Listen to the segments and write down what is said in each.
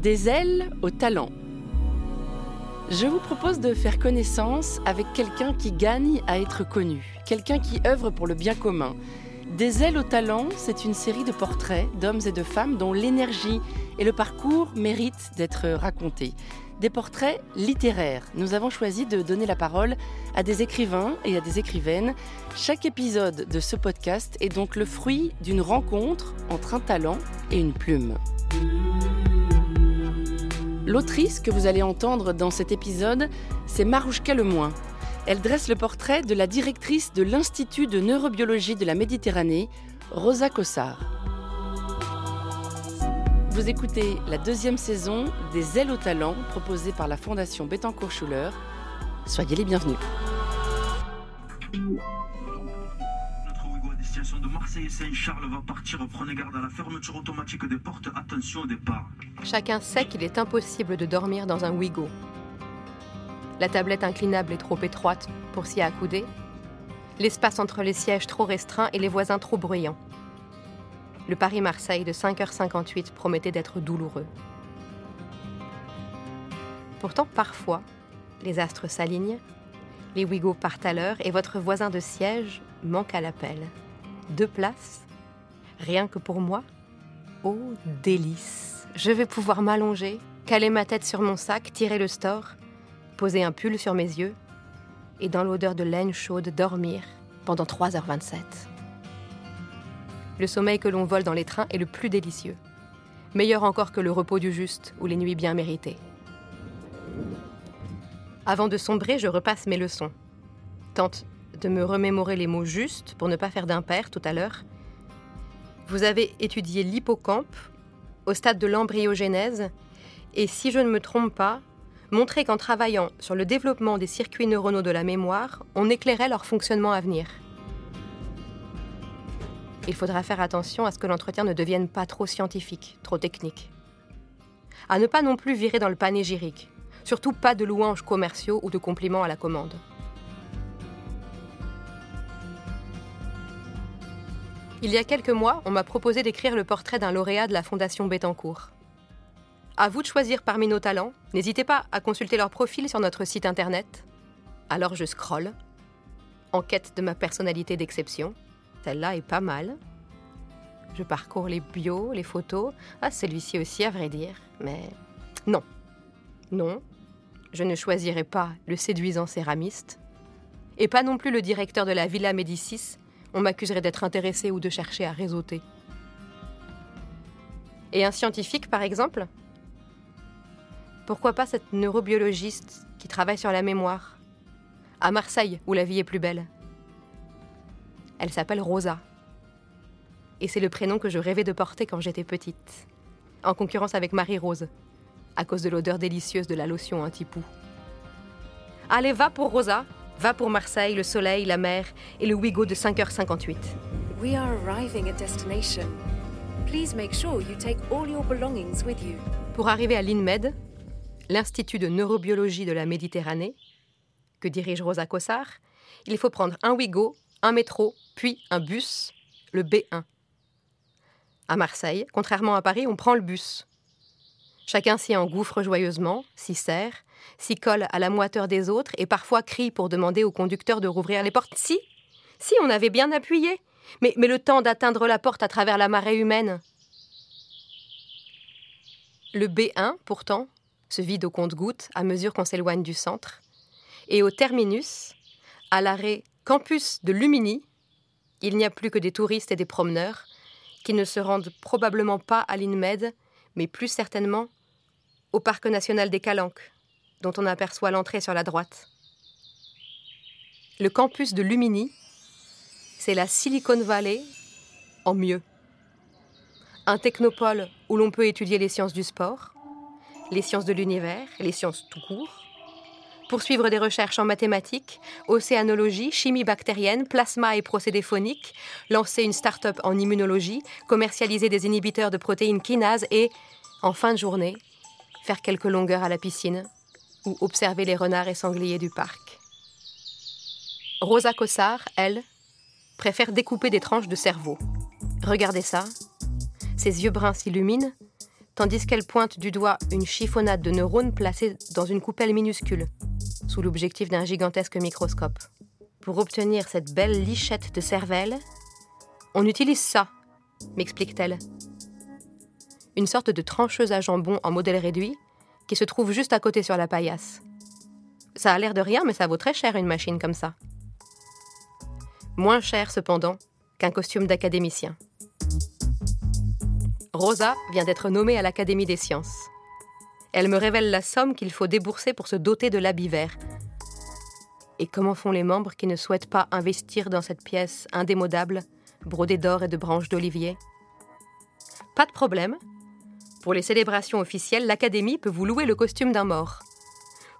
Des ailes au talent. Je vous propose de faire connaissance avec quelqu'un qui gagne à être connu, quelqu'un qui œuvre pour le bien commun. Des ailes au talent, c'est une série de portraits d'hommes et de femmes dont l'énergie et le parcours méritent d'être racontés. Des portraits littéraires. Nous avons choisi de donner la parole à des écrivains et à des écrivaines. Chaque épisode de ce podcast est donc le fruit d'une rencontre entre un talent et une plume. L'autrice que vous allez entendre dans cet épisode, c'est Marouchka Lemoin. Elle dresse le portrait de la directrice de l'Institut de neurobiologie de la Méditerranée, Rosa Cossard. Vous écoutez la deuxième saison des Ailes au talent proposée par la Fondation Bettencourt-Schuller. Soyez les bienvenus. Marseille Saint-Charles va partir. Prenez garde à la fermeture automatique des portes. Attention au départ. Chacun sait qu'il est impossible de dormir dans un Ouigo. La tablette inclinable est trop étroite pour s'y accouder. L'espace entre les sièges trop restreint et les voisins trop bruyants. Le Paris-Marseille de 5h58 promettait d'être douloureux. Pourtant, parfois, les astres s'alignent, les Ouigo partent à l'heure et votre voisin de siège manque à l'appel. Deux places Rien que pour moi Oh, délice Je vais pouvoir m'allonger, caler ma tête sur mon sac, tirer le store, poser un pull sur mes yeux et dans l'odeur de laine chaude dormir pendant 3h27. Le sommeil que l'on vole dans les trains est le plus délicieux. Meilleur encore que le repos du juste ou les nuits bien méritées. Avant de sombrer, je repasse mes leçons. Tente de me remémorer les mots justes pour ne pas faire d'impair tout à l'heure. Vous avez étudié l'hippocampe au stade de l'embryogénèse et si je ne me trompe pas, montré qu'en travaillant sur le développement des circuits neuronaux de la mémoire, on éclairait leur fonctionnement à venir. Il faudra faire attention à ce que l'entretien ne devienne pas trop scientifique, trop technique. À ne pas non plus virer dans le panégyrique, surtout pas de louanges commerciaux ou de compliments à la commande. Il y a quelques mois, on m'a proposé d'écrire le portrait d'un lauréat de la Fondation Bettencourt. À vous de choisir parmi nos talents. N'hésitez pas à consulter leur profil sur notre site internet. Alors je scrolle, en quête de ma personnalité d'exception. Celle-là est pas mal. Je parcours les bios, les photos. Ah, celui-ci aussi, à vrai dire. Mais non. Non, je ne choisirai pas le séduisant céramiste. Et pas non plus le directeur de la Villa Médicis. On m'accuserait d'être intéressé ou de chercher à réseauter. Et un scientifique, par exemple? Pourquoi pas cette neurobiologiste qui travaille sur la mémoire? À Marseille, où la vie est plus belle. Elle s'appelle Rosa. Et c'est le prénom que je rêvais de porter quand j'étais petite. En concurrence avec Marie-Rose, à cause de l'odeur délicieuse de la lotion anti-poux. Allez, va pour Rosa, va pour Marseille, le soleil, la mer et le Ouigo de 5h58. We are arriving at destination. Please make sure you take all your belongings with you. Pour arriver à l'INMED, l'Institut de neurobiologie de la Méditerranée, que dirige Rosa Cossard, il faut prendre un Ouigo, un métro, puis un bus, le B1. À Marseille, contrairement à Paris, on prend le bus. Chacun s'y engouffre joyeusement, s'y serre, s'y colle à la moiteur des autres et parfois crie pour demander au conducteur de rouvrir les portes. Si, si, on avait bien appuyé, mais, mais le temps d'atteindre la porte à travers la marée humaine. Le B1, pourtant, se vide au compte-gouttes à mesure qu'on s'éloigne du centre. Et au terminus, à l'arrêt campus de Lumini, il n'y a plus que des touristes et des promeneurs qui ne se rendent probablement pas à l'INMED, mais plus certainement au parc national des Calanques, dont on aperçoit l'entrée sur la droite. Le campus de Lumini, c'est la Silicon Valley en mieux. Un technopole où l'on peut étudier les sciences du sport, les sciences de l'univers, les sciences tout court, poursuivre des recherches en mathématiques, océanologie, chimie bactérienne, plasma et procédés phoniques, lancer une start-up en immunologie, commercialiser des inhibiteurs de protéines kinases et, en fin de journée, faire quelques longueurs à la piscine ou observer les renards et sangliers du parc. Rosa Cossard, elle, préfère découper des tranches de cerveau. Regardez ça. Ses yeux bruns s'illuminent, tandis qu'elle pointe du doigt une chiffonnade de neurones placée dans une coupelle minuscule, sous l'objectif d'un gigantesque microscope. Pour obtenir cette belle lichette de cervelle, on utilise ça, m'explique-t-elle. Une sorte de trancheuse à jambon en modèle réduit qui se trouve juste à côté sur la paillasse. Ça a l'air de rien, mais ça vaut très cher une machine comme ça. Moins cher cependant qu'un costume d'académicien. Rosa vient d'être nommée à l'Académie des sciences. Elle me révèle la somme qu'il faut débourser pour se doter de l'habit vert. Et comment font les membres qui ne souhaitent pas investir dans cette pièce indémodable, brodée d'or et de branches d'olivier? Pas de problème. Pour les célébrations officielles, l'Académie peut vous louer le costume d'un mort.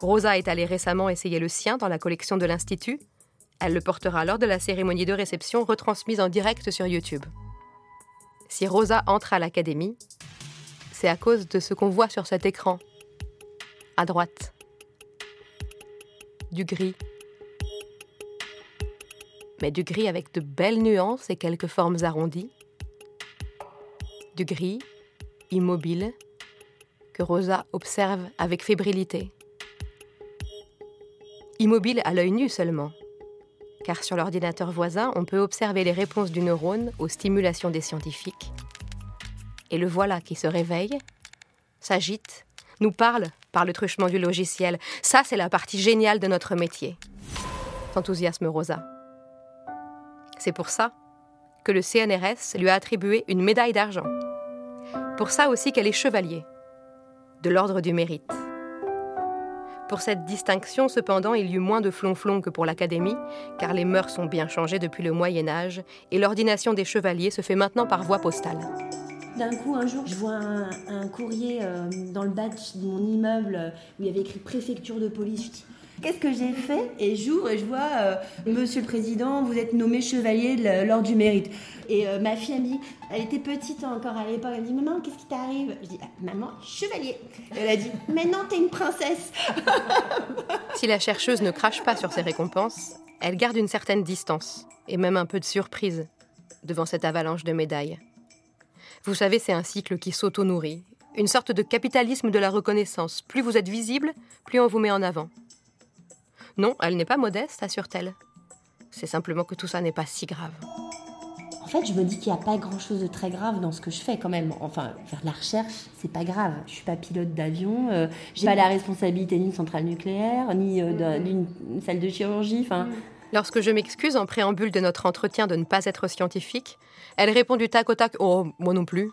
Rosa est allée récemment essayer le sien dans la collection de l'Institut. Elle le portera lors de la cérémonie de réception retransmise en direct sur YouTube. Si Rosa entre à l'académie, c'est à cause de ce qu'on voit sur cet écran. À droite. Du gris. Mais du gris avec de belles nuances et quelques formes arrondies. Du gris, immobile, que Rosa observe avec fébrilité. Immobile à l'œil nu seulement, car sur l'ordinateur voisin, on peut observer les réponses du neurone aux stimulations des scientifiques. Et le voilà qui se réveille, s'agite, nous parle par le truchement du logiciel. Ça, c'est la partie géniale de notre métier. S'enthousiasme Rosa. C'est pour ça que le CNRS lui a attribué une médaille d'argent. Pour ça aussi qu'elle est chevalier, de l'ordre du mérite. Pour cette distinction, cependant, il y eut moins de flonflon que pour l'Académie, car les mœurs sont bien changées depuis le Moyen Âge, et l'ordination des chevaliers se fait maintenant par voie postale. D'un coup, un jour, je vois un, courrier euh, dans le badge de mon immeuble euh, où il y avait écrit préfecture de police. Qu'est-ce que j'ai fait Et j'ouvre et je vois euh, Monsieur le Président, vous êtes nommé chevalier de l'ordre du mérite. Et euh, ma fille, elle me dit, elle était petite encore à l'époque, elle me dit Maman, qu'est-ce qui t'arrive? Je dis ah, Maman, chevalier. Elle a dit Mais non, t'es une princesse Si la chercheuse ne crache pas sur ses récompenses, elle garde une certaine distance et même un peu de surprise devant cette avalanche de médailles. Vous savez, c'est un cycle qui s'auto-nourrit, une sorte de capitalisme de la reconnaissance. Plus vous êtes visible, plus on vous met en avant. Non, elle n'est pas modeste, assure-t-elle. C'est simplement que tout ça n'est pas si grave. En fait, je me dis qu'il n'y a pas grand-chose de très grave dans ce que je fais quand même. Enfin, faire de la recherche, c'est pas grave. Je suis pas pilote d'avion, je euh, j'ai pas la responsabilité d'une centrale nucléaire, ni euh, d'une salle de chirurgie. Enfin. Lorsque je m'excuse en préambule de notre entretien de ne pas être scientifique, elle répond du tac au tac Oh, moi non plus.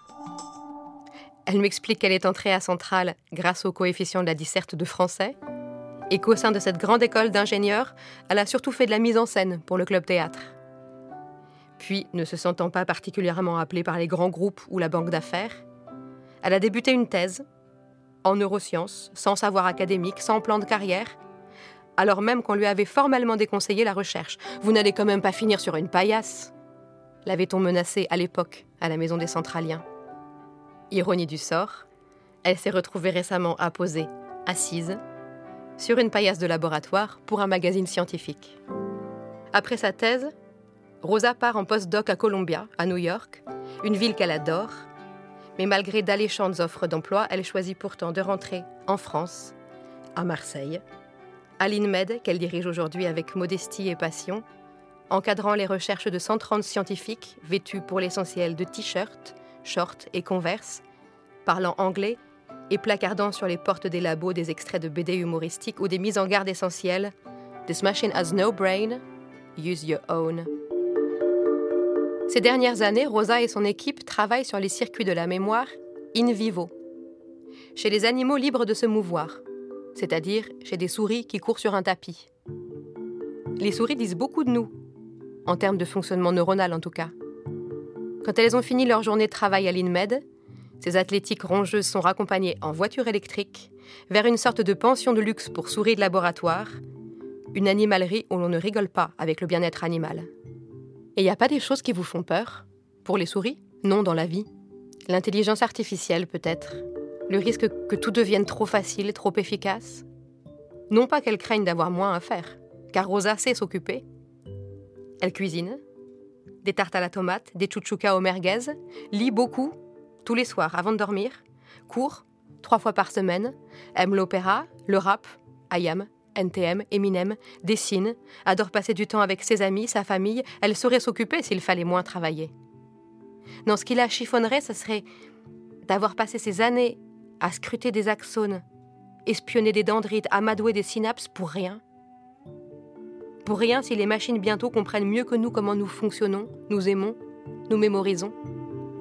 Elle m'explique qu'elle est entrée à Centrale grâce au coefficient de la disserte de français et qu'au sein de cette grande école d'ingénieurs, elle a surtout fait de la mise en scène pour le club théâtre. Puis, ne se sentant pas particulièrement appelée par les grands groupes ou la banque d'affaires, elle a débuté une thèse en neurosciences, sans savoir académique, sans plan de carrière, alors même qu'on lui avait formellement déconseillé la recherche. Vous n'allez quand même pas finir sur une paillasse l'avait-on menacée à l'époque à la Maison des Centraliens. Ironie du sort, elle s'est retrouvée récemment apposée, assise, sur une paillasse de laboratoire pour un magazine scientifique. Après sa thèse, Rosa part en post-doc à Columbia, à New York, une ville qu'elle adore, mais malgré d'alléchantes offres d'emploi, elle choisit pourtant de rentrer en France, à Marseille, à l'INMED qu'elle dirige aujourd'hui avec modestie et passion, encadrant les recherches de 130 scientifiques vêtus pour l'essentiel de t-shirts, shorts et converse, parlant anglais et placardant sur les portes des labos des extraits de BD humoristiques ou des mises en garde essentielles This machine has no brain, use your own. Ces dernières années, Rosa et son équipe travaillent sur les circuits de la mémoire in vivo, chez les animaux libres de se mouvoir, c'est-à-dire chez des souris qui courent sur un tapis. Les souris disent beaucoup de nous, en termes de fonctionnement neuronal en tout cas. Quand elles ont fini leur journée de travail à l'INMED, ces athlétiques rongeuses sont raccompagnées en voiture électrique vers une sorte de pension de luxe pour souris de laboratoire, une animalerie où l'on ne rigole pas avec le bien-être animal. Et il n'y a pas des choses qui vous font peur? Pour les souris? Non, dans la vie. L'intelligence artificielle, peut-être. Le risque que tout devienne trop facile, trop efficace? Non pas qu'elle craigne d'avoir moins à faire, car Rosa sait s'occuper. Elle cuisine, des tartes à la tomate, des chouchoukas au merguez, lit beaucoup tous les soirs avant de dormir, court, trois fois par semaine, aime l'opéra, le rap, IAM, NTM, Eminem, dessine, adore passer du temps avec ses amis, sa famille, elle saurait s'occuper s'il fallait moins travailler. Non, ce qui la chiffonnerait, ce serait d'avoir passé ces années à scruter des axones, espionner des dendrites, amadouer des synapses pour rien. Pour rien si les machines bientôt comprennent mieux que nous comment nous fonctionnons, nous aimons, nous mémorisons.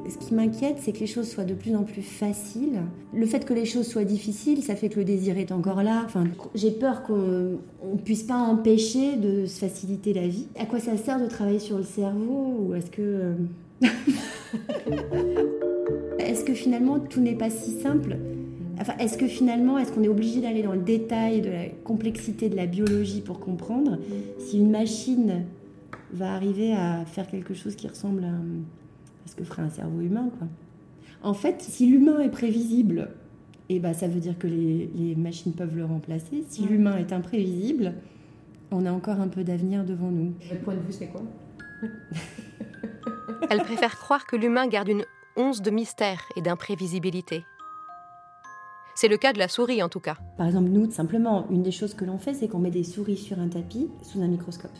Ce qui m'inquiète, c'est que les choses soient de plus en plus faciles. Le fait que les choses soient difficiles, ça fait que le désir est encore là. Enfin, j'ai peur qu'on ne puisse pas empêcher de se faciliter la vie. À quoi ça sert de travailler sur le cerveau Ou est-ce que... Euh, est-ce que finalement tout n'est pas si simple? Enfin, est-ce que finalement, est-ce qu'on est obligé d'aller dans le détail de la complexité de la biologie pour comprendre? Si une machine va arriver à faire quelque chose qui ressemble à, ce que ferait un cerveau humain quoi. En fait, si l'humain est prévisible, eh ben, ça veut dire que les, les machines peuvent le remplacer. Si l'humain est imprévisible, on a encore un peu d'avenir devant nous. Votre point de vue, c'est quoi? Elle préfère croire que l'humain garde une once de mystère et d'imprévisibilité. C'est le cas de la souris en tout cas. Par exemple, nous, simplement, une des choses que l'on fait, c'est qu'on met des souris sur un tapis sous un microscope.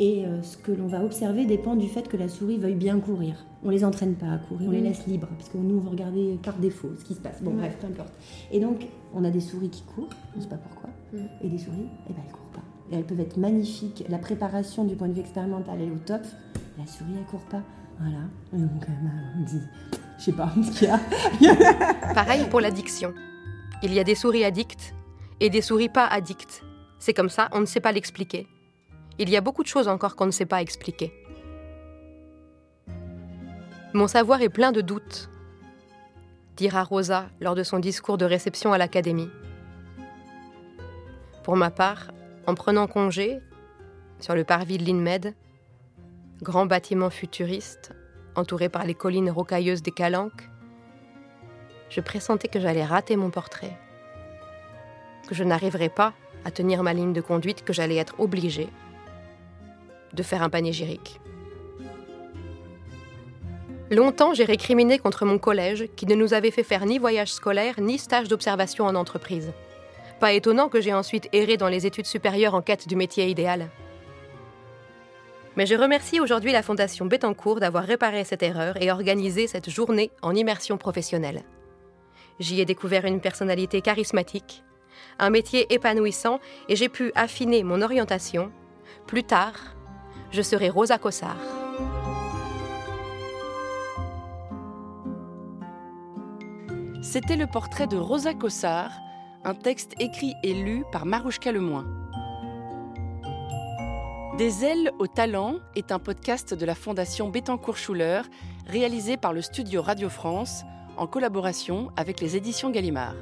Et euh, ce que l'on va observer dépend du fait que la souris veuille bien courir. On les entraîne pas à courir, on les laisse libres, parce que nous, on va regarder par défaut ce qui se passe. Bon, bref, peu importe. Et donc, on a des souris qui courent, on ne sait pas pourquoi, et des souris, eh ben, elles courent pas. Et elles peuvent être magnifiques. La préparation du point de vue expérimental est au top. La souris, elle court pas. Voilà. donc, euh, dit, je sais pas ce qu'il y a. Pareil pour l'addiction. Il y a des souris addictes et des souris pas addictes. C'est comme ça, on ne sait pas l'expliquer. Il y a beaucoup de choses encore qu'on ne sait pas expliquer. Mon savoir est plein de doutes, dira Rosa lors de son discours de réception à l'Académie. Pour ma part, en prenant congé, sur le parvis de l'INMED, grand bâtiment futuriste, entouré par les collines rocailleuses des Calanques, je pressentais que j'allais rater mon portrait, que je n'arriverais pas à tenir ma ligne de conduite, que j'allais être obligée de faire un panégyrique. Longtemps, j'ai récriminé contre mon collège qui ne nous avait fait faire ni voyage scolaire ni stage d'observation en entreprise. Pas étonnant que j'ai ensuite erré dans les études supérieures en quête du métier idéal. Mais je remercie aujourd'hui la Fondation Bettencourt d'avoir réparé cette erreur et organisé cette journée en immersion professionnelle. J'y ai découvert une personnalité charismatique, un métier épanouissant et j'ai pu affiner mon orientation. Plus tard, je serai Rosa Cossard. C'était le portrait de Rosa Cossard, un texte écrit et lu par Marouchka Lemoin. Des ailes au talent est un podcast de la Fondation Bettencourt-Schuller, réalisé par le studio Radio France en collaboration avec les éditions Gallimard.